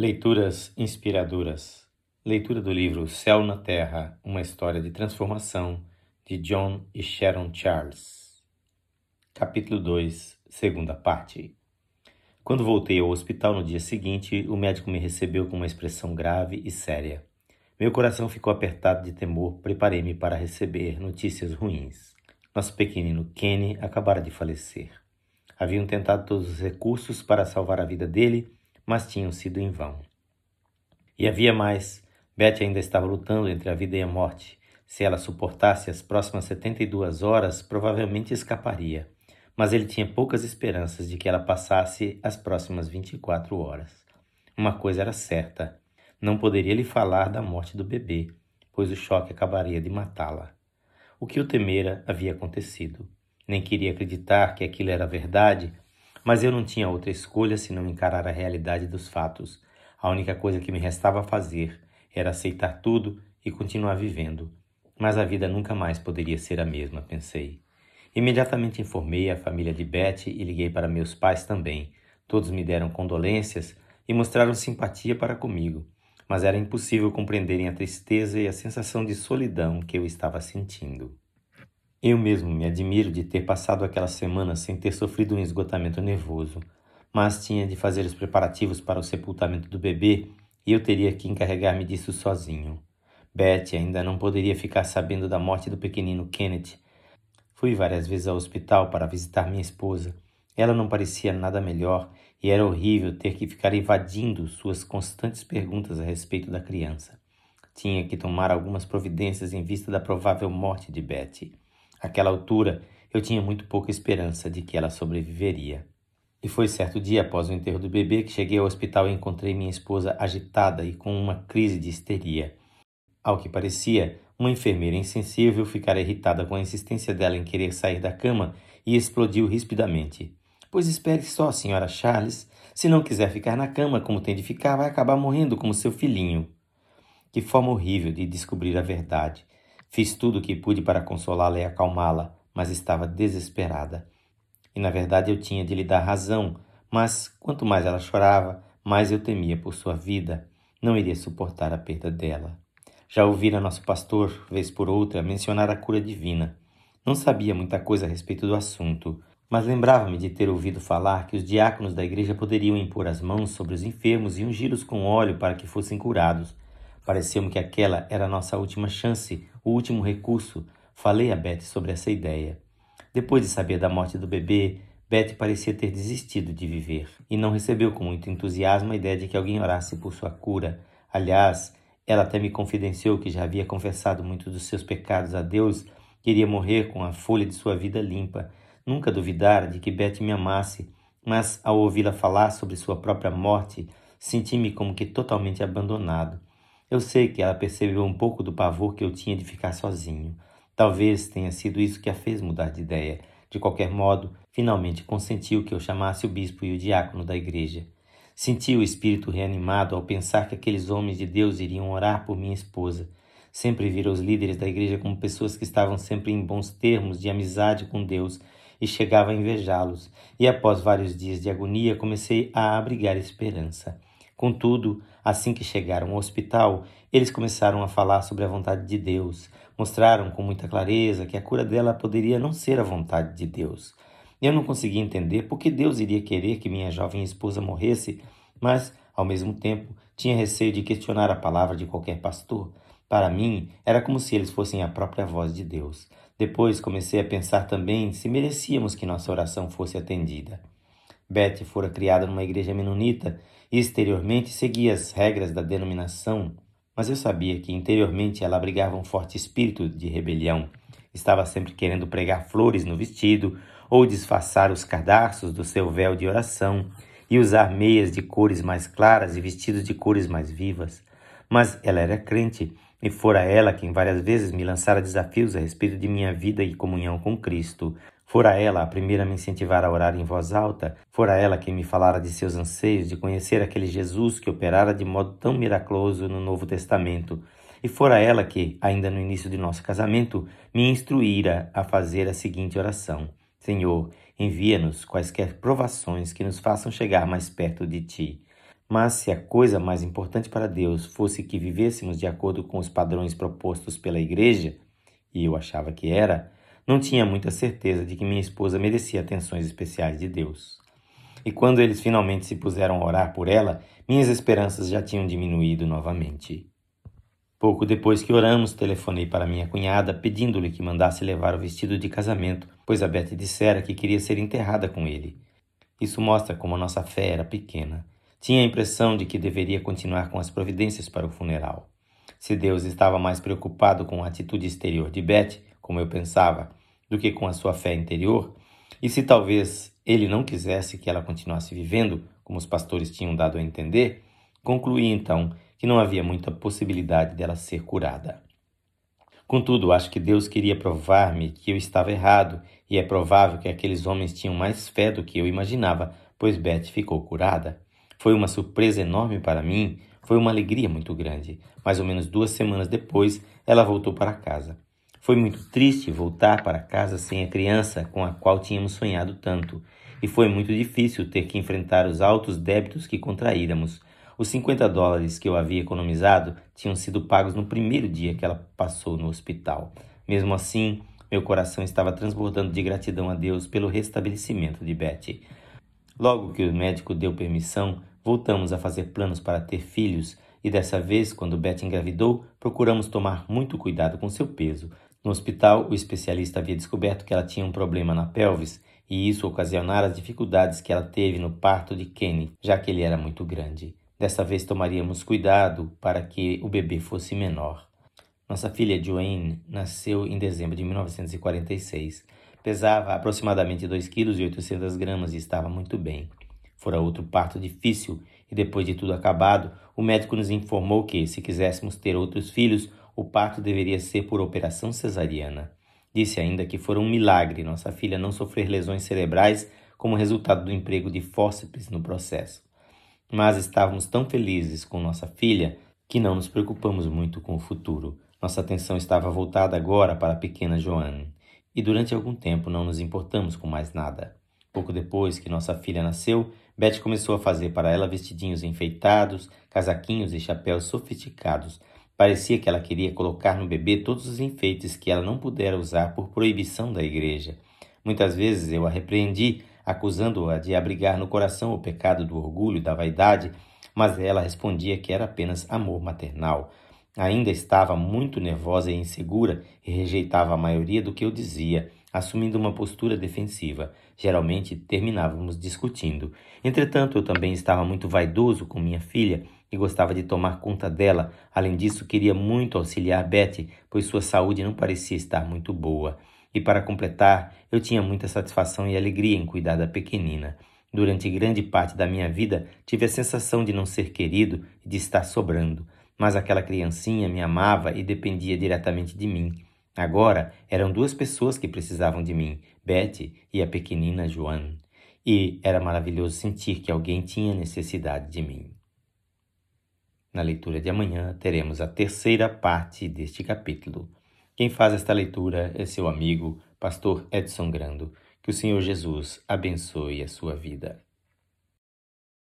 Leituras inspiradoras. Leitura do livro Céu na Terra, uma história de transformação, de John e Sharon Charles. Capítulo 2, segunda parte. Quando voltei ao hospital no dia seguinte, o médico me recebeu com uma expressão grave e séria. Meu coração ficou apertado de temor, preparei-me para receber notícias ruins. Nosso pequenino Kenny acabara de falecer. Haviam tentado todos os recursos para salvar a vida dele, mas tinham sido em vão. E havia mais. Betty ainda estava lutando entre a vida e a morte. Se ela suportasse as próximas 72 horas, provavelmente escaparia. Mas ele tinha poucas esperanças de que ela passasse as próximas 24 horas. Uma coisa era certa: não poderia lhe falar da morte do bebê, pois o choque acabaria de matá-la. O que o temera havia acontecido. Nem queria acreditar que aquilo era verdade, mas eu não tinha outra escolha senão encarar a realidade dos fatos. A única coisa que me restava fazer era aceitar tudo e continuar vivendo. Mas a vida nunca mais poderia ser a mesma, pensei. Imediatamente informei a família de Betty e liguei para meus pais também. Todos me deram condolências e mostraram simpatia para comigo, mas era impossível compreenderem a tristeza e a sensação de solidão que eu estava sentindo. Eu mesmo me admiro de ter passado aquela semana sem ter sofrido um esgotamento nervoso, mas tinha de fazer os preparativos para o sepultamento do bebê e eu teria que encarregar-me disso sozinho. Betty ainda não poderia ficar sabendo da morte do pequenino Kenneth. Fui várias vezes ao hospital para visitar minha esposa. Ela não parecia nada melhor e era horrível ter que ficar evadindo suas constantes perguntas a respeito da criança. Tinha que tomar algumas providências em vista da provável morte de Betty. Àquela altura, eu tinha muito pouca esperança de que ela sobreviveria. E foi certo dia após o enterro do bebê que cheguei ao hospital e encontrei minha esposa agitada e com uma crise de histeria. Ao que parecia, uma enfermeira insensível ficara irritada com a insistência dela em querer sair da cama e explodiu rispidamente. Pois espere só, senhora Charles. Se não quiser ficar na cama como tem de ficar, vai acabar morrendo como seu filhinho. Que forma horrível de descobrir a verdade. Fiz tudo o que pude para consolá-la e acalmá-la, mas estava desesperada. E na verdade eu tinha de lhe dar razão, mas quanto mais ela chorava, mais eu temia por sua vida. Não iria suportar a perda dela. Já ouvira nosso pastor, vez por outra, mencionar a cura divina. Não sabia muita coisa a respeito do assunto, mas lembrava-me de ter ouvido falar que os diáconos da igreja poderiam impor as mãos sobre os enfermos e ungí-los com óleo para que fossem curados. Pareceu-me que aquela era a nossa última chance, o último recurso. Falei a Betty sobre essa ideia. Depois de saber da morte do bebê, Betty parecia ter desistido de viver e não recebeu com muito entusiasmo a ideia de que alguém orasse por sua cura. Aliás, ela até me confidenciou que já havia confessado muitos dos seus pecados a Deus, queria morrer com a folha de sua vida limpa. Nunca duvidara de que Betty me amasse, mas ao ouvi-la falar sobre sua própria morte, senti-me como que totalmente abandonado. Eu sei que ela percebeu um pouco do pavor que eu tinha de ficar sozinho. Talvez tenha sido isso que a fez mudar de ideia. De qualquer modo, finalmente consentiu que eu chamasse o bispo e o diácono da igreja. Senti o espírito reanimado ao pensar que aqueles homens de Deus iriam orar por minha esposa. Sempre vira os líderes da igreja como pessoas que estavam sempre em bons termos de amizade com Deus e chegava a invejá-los. E após vários dias de agonia, comecei a abrigar esperança. Contudo, assim que chegaram ao hospital, eles começaram a falar sobre a vontade de Deus. Mostraram com muita clareza que a cura dela poderia não ser a vontade de Deus. Eu não conseguia entender por que Deus iria querer que minha jovem esposa morresse, mas, ao mesmo tempo, tinha receio de questionar a palavra de qualquer pastor. Para mim, era como se eles fossem a própria voz de Deus. Depois comecei a pensar também se merecíamos que nossa oração fosse atendida. Betty fora criada numa igreja menonita exteriormente seguia as regras da denominação, mas eu sabia que interiormente ela abrigava um forte espírito de rebelião. Estava sempre querendo pregar flores no vestido ou disfarçar os cadarços do seu véu de oração e usar meias de cores mais claras e vestidos de cores mais vivas. Mas ela era crente e fora ela quem várias vezes me lançara desafios a respeito de minha vida e comunhão com Cristo. Fora ela a primeira a me incentivar a orar em voz alta, fora ela quem me falara de seus anseios de conhecer aquele Jesus que operara de modo tão miraculoso no Novo Testamento, e fora ela que, ainda no início de nosso casamento, me instruíra a fazer a seguinte oração: Senhor, envia-nos quaisquer provações que nos façam chegar mais perto de ti. Mas se a coisa mais importante para Deus fosse que vivêssemos de acordo com os padrões propostos pela igreja, e eu achava que era, não tinha muita certeza de que minha esposa merecia atenções especiais de Deus. E quando eles finalmente se puseram a orar por ela, minhas esperanças já tinham diminuído novamente. Pouco depois que oramos, telefonei para minha cunhada pedindo-lhe que mandasse levar o vestido de casamento, pois a Beth dissera que queria ser enterrada com ele. Isso mostra como a nossa fé era pequena. Tinha a impressão de que deveria continuar com as providências para o funeral. Se Deus estava mais preocupado com a atitude exterior de Beth, como eu pensava, do que com a sua fé interior, e se talvez ele não quisesse que ela continuasse vivendo, como os pastores tinham dado a entender, concluí então que não havia muita possibilidade dela ser curada. Contudo, acho que Deus queria provar-me que eu estava errado, e é provável que aqueles homens tinham mais fé do que eu imaginava, pois Beth ficou curada. Foi uma surpresa enorme para mim, foi uma alegria muito grande. Mais ou menos duas semanas depois, ela voltou para casa. Foi muito triste voltar para casa sem a criança com a qual tínhamos sonhado tanto, e foi muito difícil ter que enfrentar os altos débitos que contraíramos. Os 50 dólares que eu havia economizado tinham sido pagos no primeiro dia que ela passou no hospital. Mesmo assim, meu coração estava transbordando de gratidão a Deus pelo restabelecimento de Betty. Logo que o médico deu permissão, voltamos a fazer planos para ter filhos e dessa vez, quando Betty engravidou, procuramos tomar muito cuidado com seu peso. No hospital, o especialista havia descoberto que ela tinha um problema na pelvis e isso ocasionara as dificuldades que ela teve no parto de Kenny, já que ele era muito grande. Dessa vez tomaríamos cuidado para que o bebê fosse menor. Nossa filha Joanne nasceu em dezembro de 1946. Pesava aproximadamente 2 kg 800 gramas e estava muito bem. Fora outro parto difícil e depois de tudo acabado, o médico nos informou que, se quiséssemos ter outros filhos, o parto deveria ser por operação cesariana. Disse ainda que fora um milagre nossa filha não sofrer lesões cerebrais como resultado do emprego de fórceps no processo. Mas estávamos tão felizes com nossa filha que não nos preocupamos muito com o futuro. Nossa atenção estava voltada agora para a pequena Joanne e durante algum tempo não nos importamos com mais nada. Pouco depois que nossa filha nasceu, Beth começou a fazer para ela vestidinhos enfeitados, casaquinhos e chapéus sofisticados. Parecia que ela queria colocar no bebê todos os enfeites que ela não pudera usar por proibição da igreja. Muitas vezes eu a repreendi, acusando-a de abrigar no coração o pecado do orgulho e da vaidade, mas ela respondia que era apenas amor maternal. Ainda estava muito nervosa e insegura e rejeitava a maioria do que eu dizia, assumindo uma postura defensiva. Geralmente terminávamos discutindo. Entretanto, eu também estava muito vaidoso com minha filha e gostava de tomar conta dela. Além disso, queria muito auxiliar Betty, pois sua saúde não parecia estar muito boa. E para completar, eu tinha muita satisfação e alegria em cuidar da pequenina. Durante grande parte da minha vida, tive a sensação de não ser querido e de estar sobrando mas aquela criancinha me amava e dependia diretamente de mim. Agora eram duas pessoas que precisavam de mim, Betty e a pequenina Joan. E era maravilhoso sentir que alguém tinha necessidade de mim. Na leitura de amanhã teremos a terceira parte deste capítulo. Quem faz esta leitura é seu amigo, pastor Edson Grando. Que o Senhor Jesus abençoe a sua vida.